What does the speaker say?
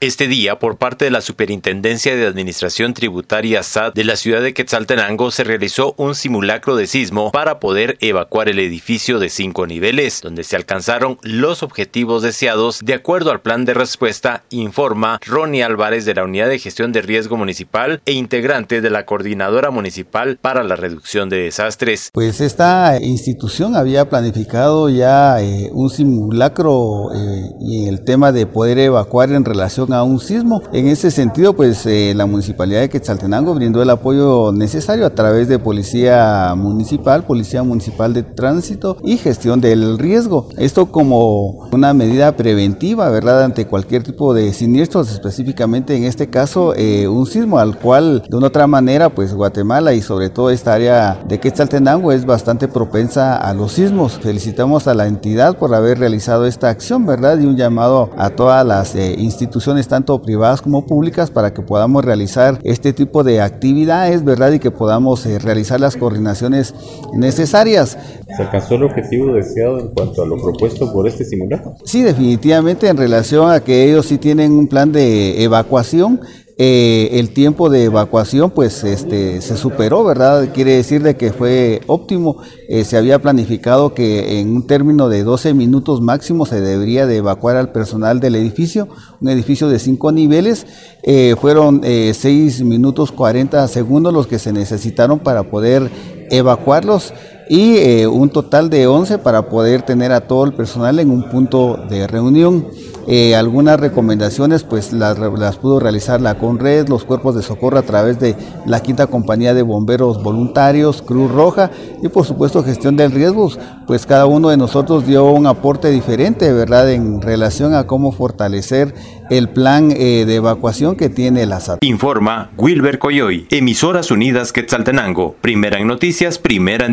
Este día, por parte de la Superintendencia de Administración Tributaria SAT de la ciudad de Quetzaltenango, se realizó un simulacro de sismo para poder evacuar el edificio de cinco niveles, donde se alcanzaron los objetivos deseados de acuerdo al plan de respuesta, informa Ronnie Álvarez de la Unidad de Gestión de Riesgo Municipal e integrante de la Coordinadora Municipal para la Reducción de Desastres. Pues esta institución había planificado ya eh, un simulacro eh, y el tema de poder evacuar en relación a un sismo. En ese sentido, pues eh, la Municipalidad de Quetzaltenango brindó el apoyo necesario a través de Policía Municipal, Policía Municipal de Tránsito y gestión del riesgo. Esto como una medida preventiva, ¿verdad?, ante cualquier tipo de siniestros, específicamente en este caso eh, un sismo al cual de una otra manera, pues Guatemala y sobre todo esta área de Quetzaltenango es bastante propensa a los sismos. Felicitamos a la entidad por haber realizado esta acción, ¿verdad? Y un llamado a todas las eh, instituciones tanto privadas como públicas para que podamos realizar este tipo de actividades, ¿verdad? Y que podamos eh, realizar las coordinaciones necesarias. ¿Se alcanzó el objetivo deseado en cuanto a lo propuesto por este simulacro? Sí, definitivamente en relación a que ellos sí tienen un plan de evacuación eh, el tiempo de evacuación pues este se superó, ¿verdad? Quiere decir de que fue óptimo. Eh, se había planificado que en un término de 12 minutos máximo se debería de evacuar al personal del edificio, un edificio de cinco niveles. Eh, fueron 6 minutos 40 segundos los que se necesitaron para poder evacuarlos y un total de 11 para poder tener a todo el personal en un punto de reunión. Eh, algunas recomendaciones pues las, pudo realizar la CONRED, los cuerpos de socorro a través de la quinta compañía de bomberos voluntarios, Cruz Roja y por supuesto gestión del riesgo, pues cada uno de nosotros dio un aporte diferente, ¿verdad?, en relación a cómo fortalecer el plan eh, de evacuación que tiene la SAT. Informa Wilber Coyoy, Emisoras Unidas Quetzaltenango, primera en noticias, primera en